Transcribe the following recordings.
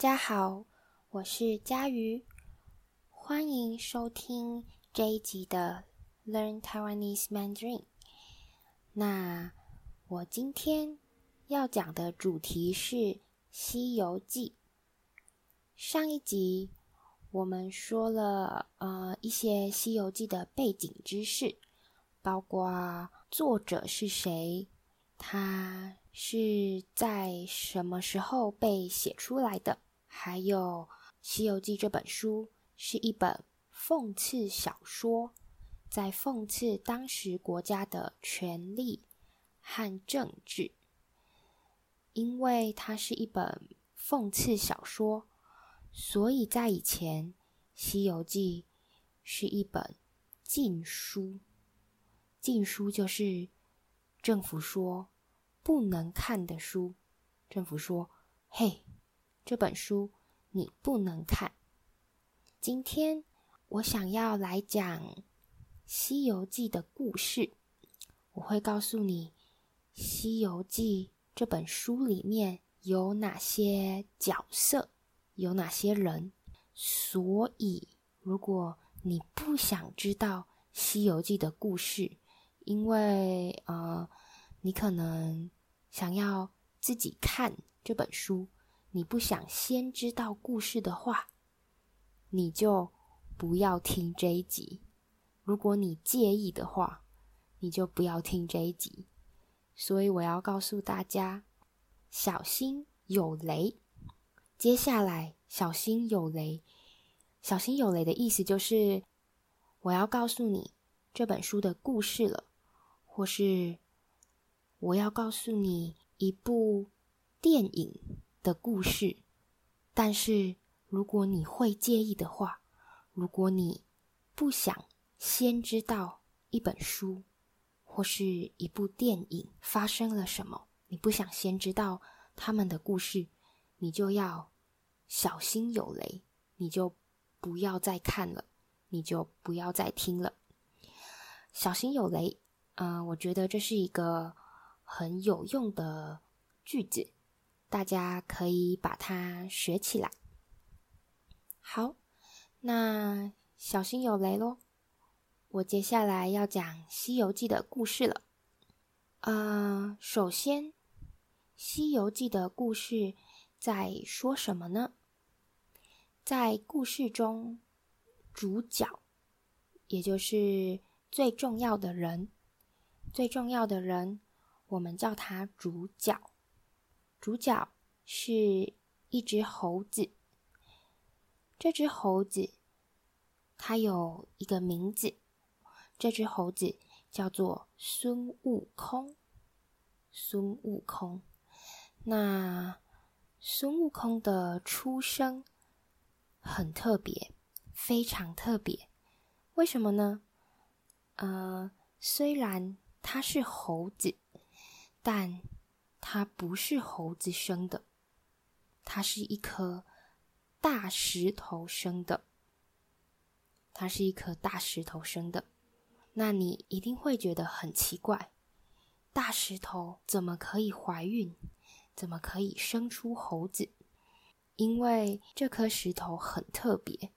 大家好，我是佳瑜，欢迎收听这一集的 Learn Taiwanese Mandarin。那我今天要讲的主题是《西游记》。上一集我们说了呃一些《西游记》的背景知识，包括作者是谁，他是在什么时候被写出来的。还有《西游记》这本书是一本讽刺小说，在讽刺当时国家的权力和政治。因为它是一本讽刺小说，所以在以前，《西游记》是一本禁书。禁书就是政府说不能看的书。政府说：“嘿。”这本书你不能看。今天我想要来讲《西游记》的故事。我会告诉你，《西游记》这本书里面有哪些角色，有哪些人。所以，如果你不想知道《西游记》的故事，因为呃，你可能想要自己看这本书。你不想先知道故事的话，你就不要听这一集。如果你介意的话，你就不要听这一集。所以我要告诉大家，小心有雷。接下来，小心有雷。小心有雷的意思就是，我要告诉你这本书的故事了，或是我要告诉你一部电影。的故事，但是如果你会介意的话，如果你不想先知道一本书或是一部电影发生了什么，你不想先知道他们的故事，你就要小心有雷，你就不要再看了，你就不要再听了。小心有雷，嗯、我觉得这是一个很有用的句子。大家可以把它学起来。好，那小心有雷喽！我接下来要讲《西游记》的故事了。呃，首先，《西游记》的故事在说什么呢？在故事中，主角，也就是最重要的人，最重要的人，我们叫他主角。主角是一只猴子。这只猴子，它有一个名字。这只猴子叫做孙悟空。孙悟空。那孙悟空的出生很特别，非常特别。为什么呢？呃，虽然他是猴子，但它不是猴子生的，它是一颗大石头生的。它是一颗大石头生的，那你一定会觉得很奇怪：大石头怎么可以怀孕？怎么可以生出猴子？因为这颗石头很特别，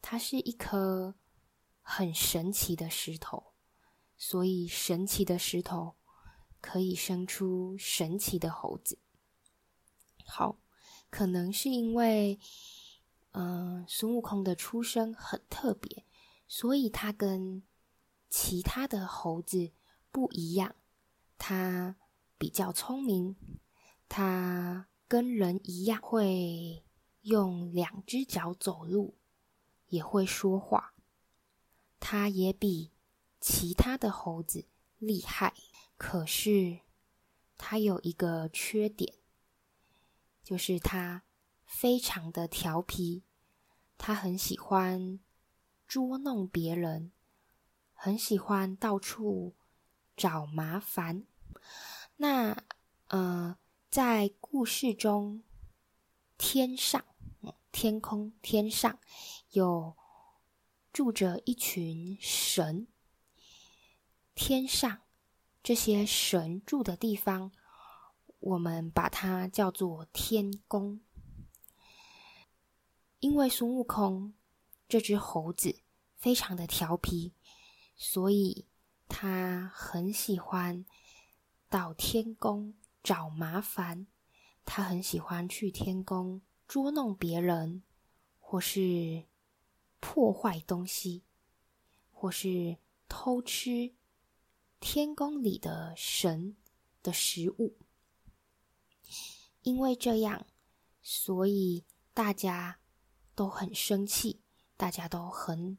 它是一颗很神奇的石头，所以神奇的石头。可以生出神奇的猴子。好，可能是因为，嗯、孙悟空的出生很特别，所以他跟其他的猴子不一样。他比较聪明，他跟人一样会用两只脚走路，也会说话。他也比其他的猴子厉害。可是，他有一个缺点，就是他非常的调皮，他很喜欢捉弄别人，很喜欢到处找麻烦。那，呃，在故事中，天上，天空，天上有住着一群神，天上。这些神住的地方，我们把它叫做天宫。因为孙悟空这只猴子非常的调皮，所以他很喜欢到天宫找麻烦。他很喜欢去天宫捉弄别人，或是破坏东西，或是偷吃天宫里的神的食物。因为这样，所以大家都很生气，大家都很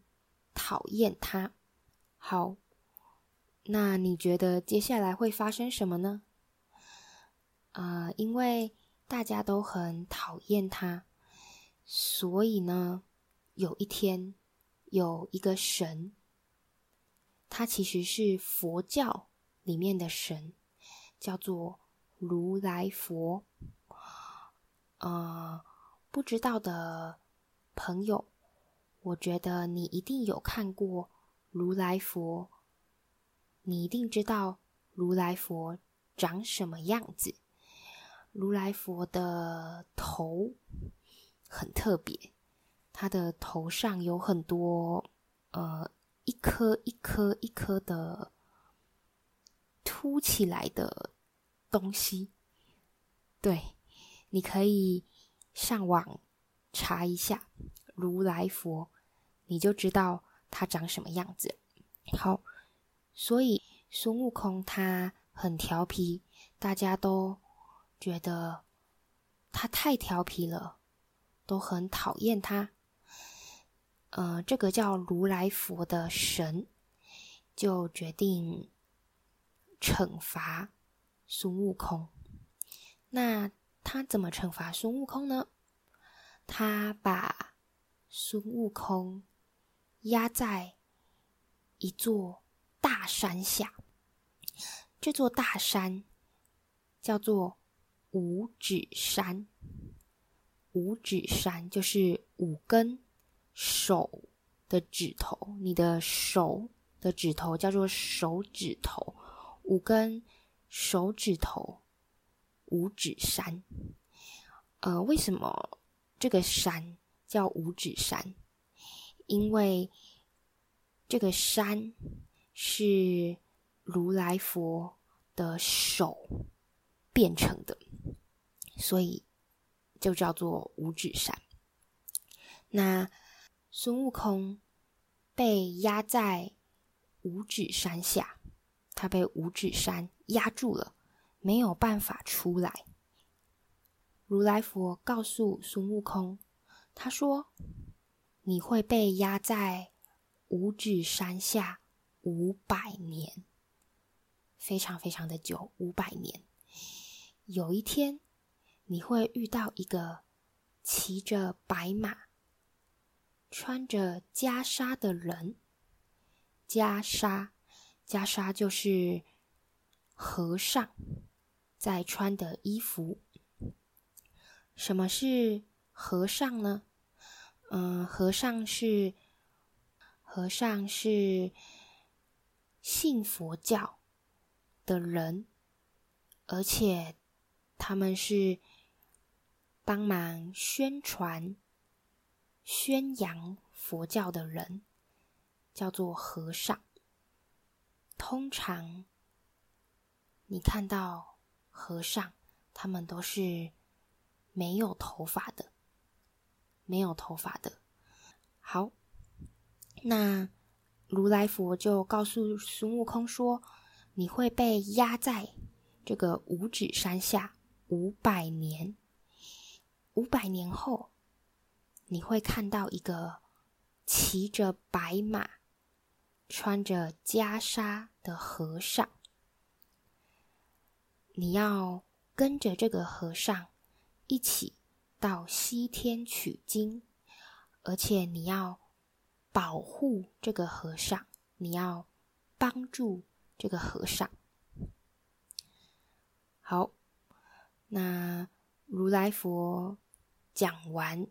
讨厌他。好，那你觉得接下来会发生什么呢？啊、因为大家都很讨厌他，所以呢，有一天有一个神，他其实是佛教里面的神，叫做如来佛。呃，不知道的朋友，我觉得你一定有看过如来佛，你一定知道如来佛长什么样子。如来佛的头很特别，他的头上有很多呃一颗一颗一颗的凸起来的东西，对。你可以上网查一下如来佛，你就知道他长什么样子。好，所以孙悟空他很调皮，大家都觉得他太调皮了，都很讨厌他。呃，这个叫如来佛的神就决定惩罚孙悟空。那他怎么惩罚孙悟空呢？他把孙悟空压在一座大山下，这座大山叫做五指山。五指山就是五根手的指头，你的手的指头叫做手指头，五根手指头。五指山，呃，为什么这个山叫五指山？因为这个山是如来佛的手变成的，所以就叫做五指山。那孙悟空被压在五指山下，他被五指山压住了。没有办法出来。如来佛告诉孙悟空：“他说，你会被压在五指山下五百年，非常非常的久，五百年。有一天，你会遇到一个骑着白马、穿着袈裟的人。袈裟，袈裟就是和尚。”在穿的衣服。什么是和尚呢？嗯，和尚是和尚是信佛教的人，而且他们是帮忙宣传、宣扬佛教的人，叫做和尚。通常你看到。和尚，他们都是没有头发的，没有头发的。好，那如来佛就告诉孙悟空说：“你会被压在这个五指山下五百年，五百年后，你会看到一个骑着白马、穿着袈裟的和尚。”你要跟着这个和尚一起到西天取经，而且你要保护这个和尚，你要帮助这个和尚。好，那如来佛讲完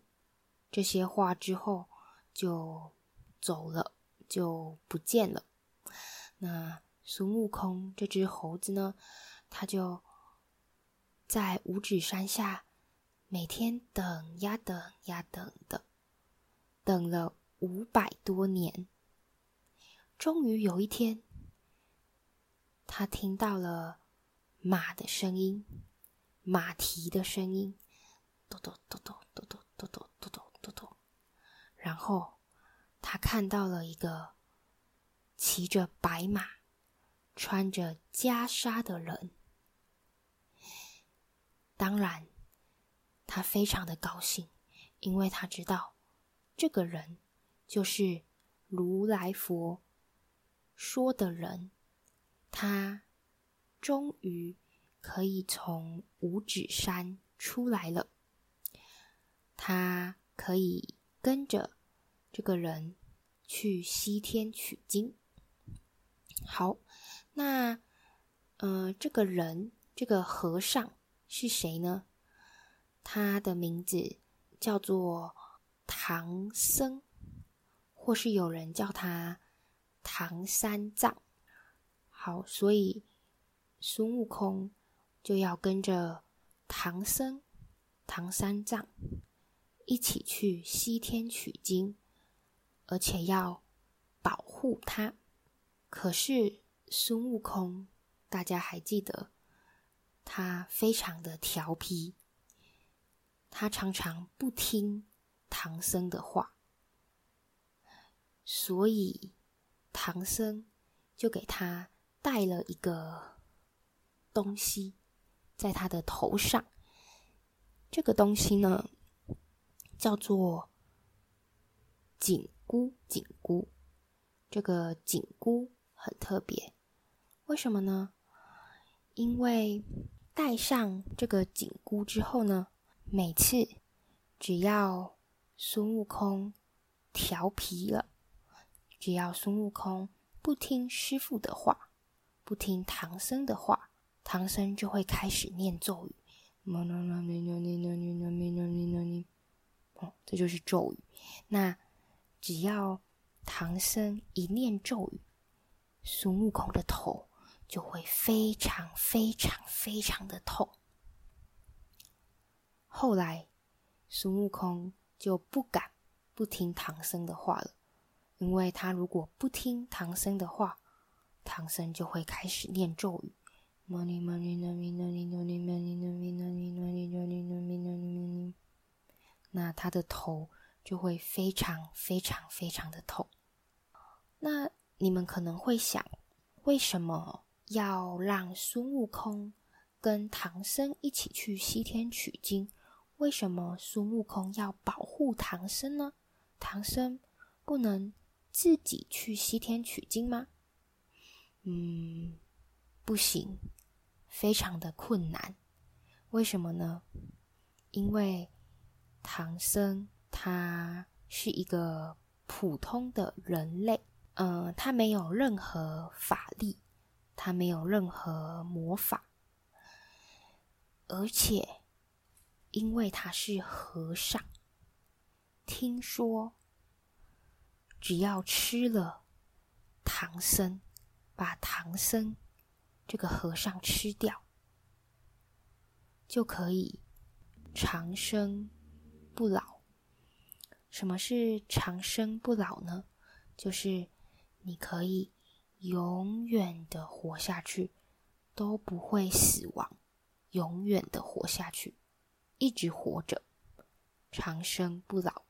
这些话之后就走了，就不见了。那孙悟空这只猴子呢？他就在五指山下，每天等呀等呀等的，等了五百多年，终于有一天，他听到了马的声音，马蹄的声音，咚咚咚咚咚咚咚咚咚咚然后他看到了一个骑着白马、穿着袈裟的人。当然，他非常的高兴，因为他知道这个人就是如来佛说的人，他终于可以从五指山出来了，他可以跟着这个人去西天取经。好，那呃，这个人，这个和尚。是谁呢？他的名字叫做唐僧，或是有人叫他唐三藏。好，所以孙悟空就要跟着唐僧、唐三藏一起去西天取经，而且要保护他。可是孙悟空，大家还记得？他非常的调皮，他常常不听唐僧的话，所以唐僧就给他戴了一个东西在他的头上。这个东西呢，叫做紧箍。紧箍，这个紧箍很特别，为什么呢？因为戴上这个紧箍之后呢，每次只要孙悟空调皮了，只要孙悟空不听师傅的话，不听唐僧的话，唐僧就会开始念咒语。这就是咒语。那只要唐僧一念咒语，孙悟空的头。就会非常非常非常的痛。后来，孙悟空就不敢不听唐僧的话了，因为他如果不听唐僧的话，唐僧就会开始念咒语。那他的头就会非常非常非常的痛。那你们可能会想，为什么？要让孙悟空跟唐僧一起去西天取经，为什么孙悟空要保护唐僧呢？唐僧不能自己去西天取经吗？嗯，不行，非常的困难。为什么呢？因为唐僧他是一个普通的人类，嗯、他没有任何法力。他没有任何魔法，而且因为他是和尚，听说只要吃了唐僧，把唐僧这个和尚吃掉，就可以长生不老。什么是长生不老呢？就是你可以。永远的活下去，都不会死亡，永远的活下去，一直活着，长生不老。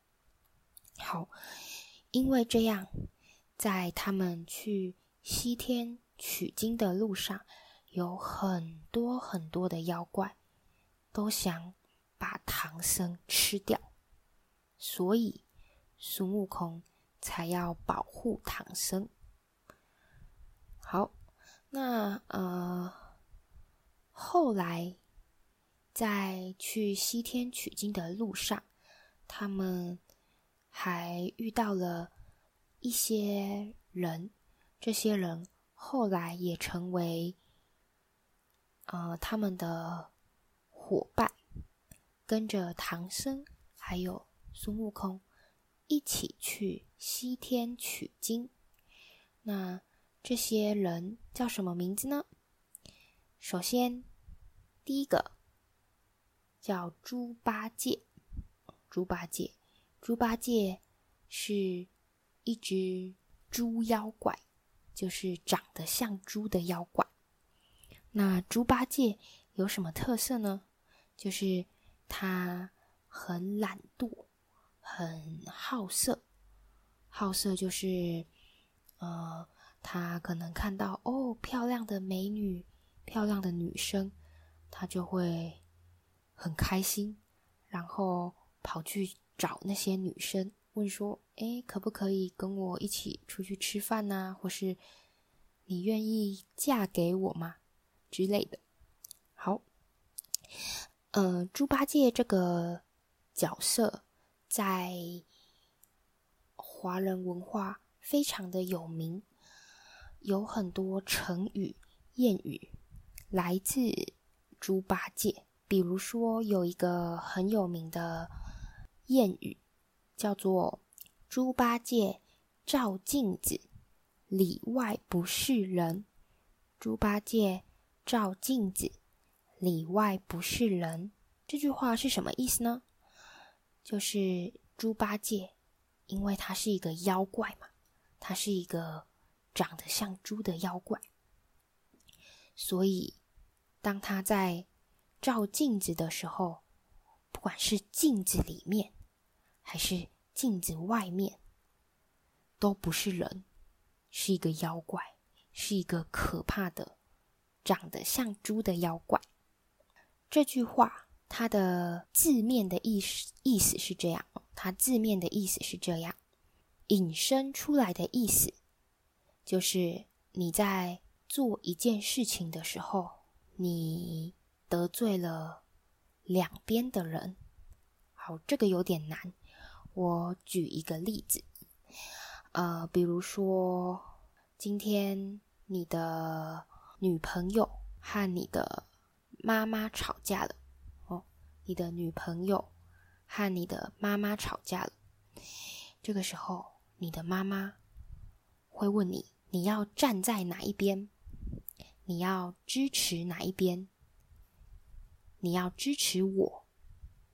好，因为这样，在他们去西天取经的路上，有很多很多的妖怪，都想把唐僧吃掉，所以孙悟空才要保护唐僧。好，那呃，后来在去西天取经的路上，他们还遇到了一些人，这些人后来也成为呃他们的伙伴，跟着唐僧还有孙悟空一起去西天取经。那。这些人叫什么名字呢？首先，第一个叫猪八戒。猪八戒，猪八戒是一只猪妖怪，就是长得像猪的妖怪。那猪八戒有什么特色呢？就是他很懒惰，很好色。好色就是，呃，他可能看到哦漂亮的美女、漂亮的女生，他就会很开心，然后跑去找那些女生，问说：“诶，可不可以跟我一起出去吃饭呐？或是你愿意嫁给我吗？”之类的。好，呃，猪八戒这个角色在华人文化非常的有名，有很多成语、谚语来自猪八戒。比如说，有一个很有名的谚语，叫做“猪八戒照镜子，里外不是人”。猪八戒。照镜子，里外不是人。这句话是什么意思呢？就是猪八戒，因为他是一个妖怪嘛，他是一个长得像猪的妖怪，所以当他在照镜子的时候，不管是镜子里面还是镜子外面，都不是人，是一个妖怪，是一个可怕的。长得像猪的妖怪，这句话它的字面的意思意思是这样，它字面的意思是这样，引申出来的意思就是你在做一件事情的时候，你得罪了两边的人。好，这个有点难，我举一个例子，呃，比如说今天你的。女朋友和你的妈妈吵架了，哦，你的女朋友和你的妈妈吵架了。这个时候，你的妈妈会问你：你要站在哪一边？你要支持哪一边？你要支持我，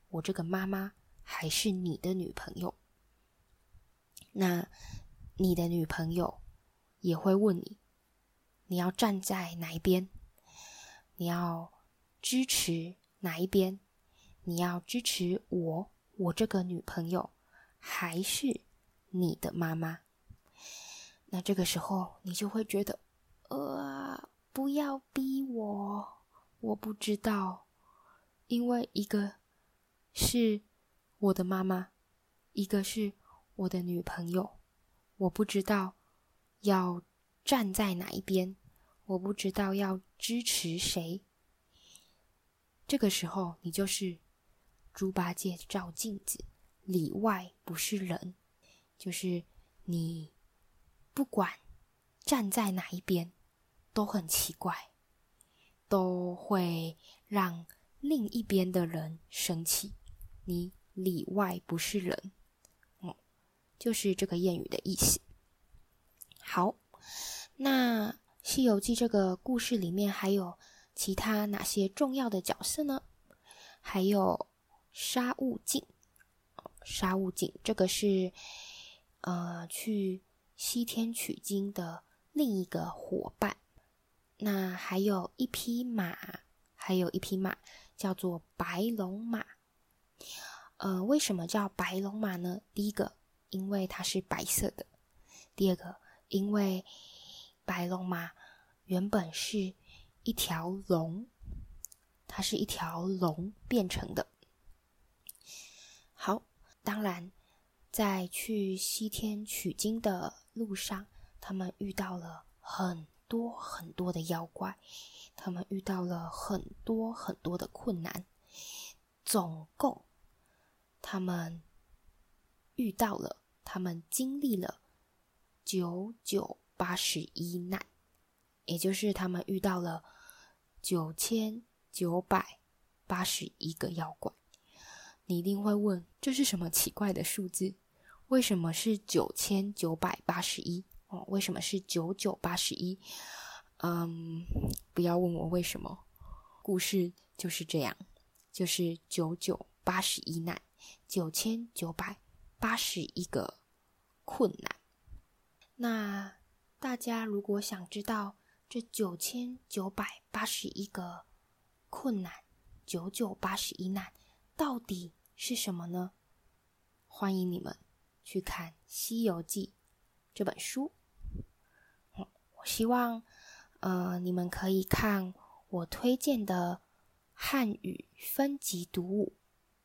我这个妈妈，还是你的女朋友？那你的女朋友也会问你。你要站在哪一边？你要支持哪一边？你要支持我，我这个女朋友，还是你的妈妈？那这个时候，你就会觉得，呃，不要逼我，我不知道，因为一个是我的妈妈，一个是我的女朋友，我不知道要。站在哪一边？我不知道要支持谁。这个时候，你就是猪八戒照镜子，里外不是人。就是你不管站在哪一边，都很奇怪，都会让另一边的人生气。你里外不是人，嗯，就是这个谚语的意思。好。那《西游记》这个故事里面还有其他哪些重要的角色呢？还有沙悟净，沙悟净这个是呃去西天取经的另一个伙伴。那还有一匹马，还有一匹马叫做白龙马。呃，为什么叫白龙马呢？第一个，因为它是白色的；第二个，因为白龙马原本是一条龙，它是一条龙变成的。好，当然，在去西天取经的路上，他们遇到了很多很多的妖怪，他们遇到了很多很多的困难，总共他们遇到了，他们经历了九九。八十一难，也就是他们遇到了九千九百八十一个妖怪。你一定会问，这是什么奇怪的数字？为什么是九千九百八十一？哦，为什么是九九八十一？嗯，不要问我为什么，故事就是这样，就是九九八十一难，九千九百八十一个困难。那大家如果想知道这九千九百八十一个困难，九九八十一难到底是什么呢？欢迎你们去看《西游记》这本书。我希望，呃，你们可以看我推荐的汉语分级读物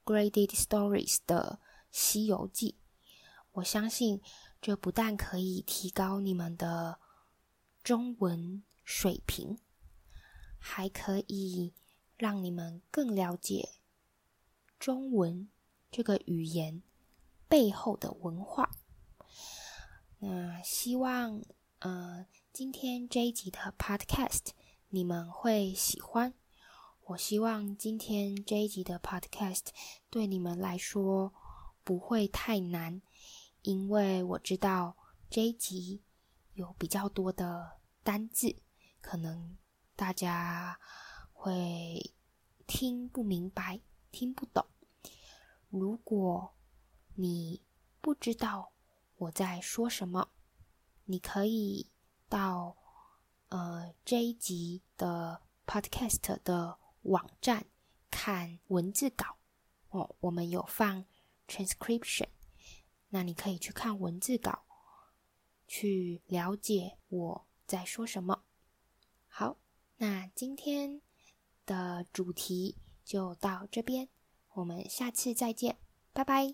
《Graded Stories》的《西游记》。我相信，这不但可以提高你们的中文水平，还可以让你们更了解中文这个语言背后的文化，那希望呃今天这一集的 Podcast 你们会喜欢。我希望今天这一集的 Podcast 对你们来说不会太难，因为我知道这一集有比较多的单字，可能大家会听不明白、听不懂。如果你不知道我在说什么，你可以到呃这一集的 podcast 的网站看文字稿哦，我们有放 transcription，那你可以去看文字稿，去了解我在说什么。好，那今天的主题就到这边，我们下次再见，拜拜。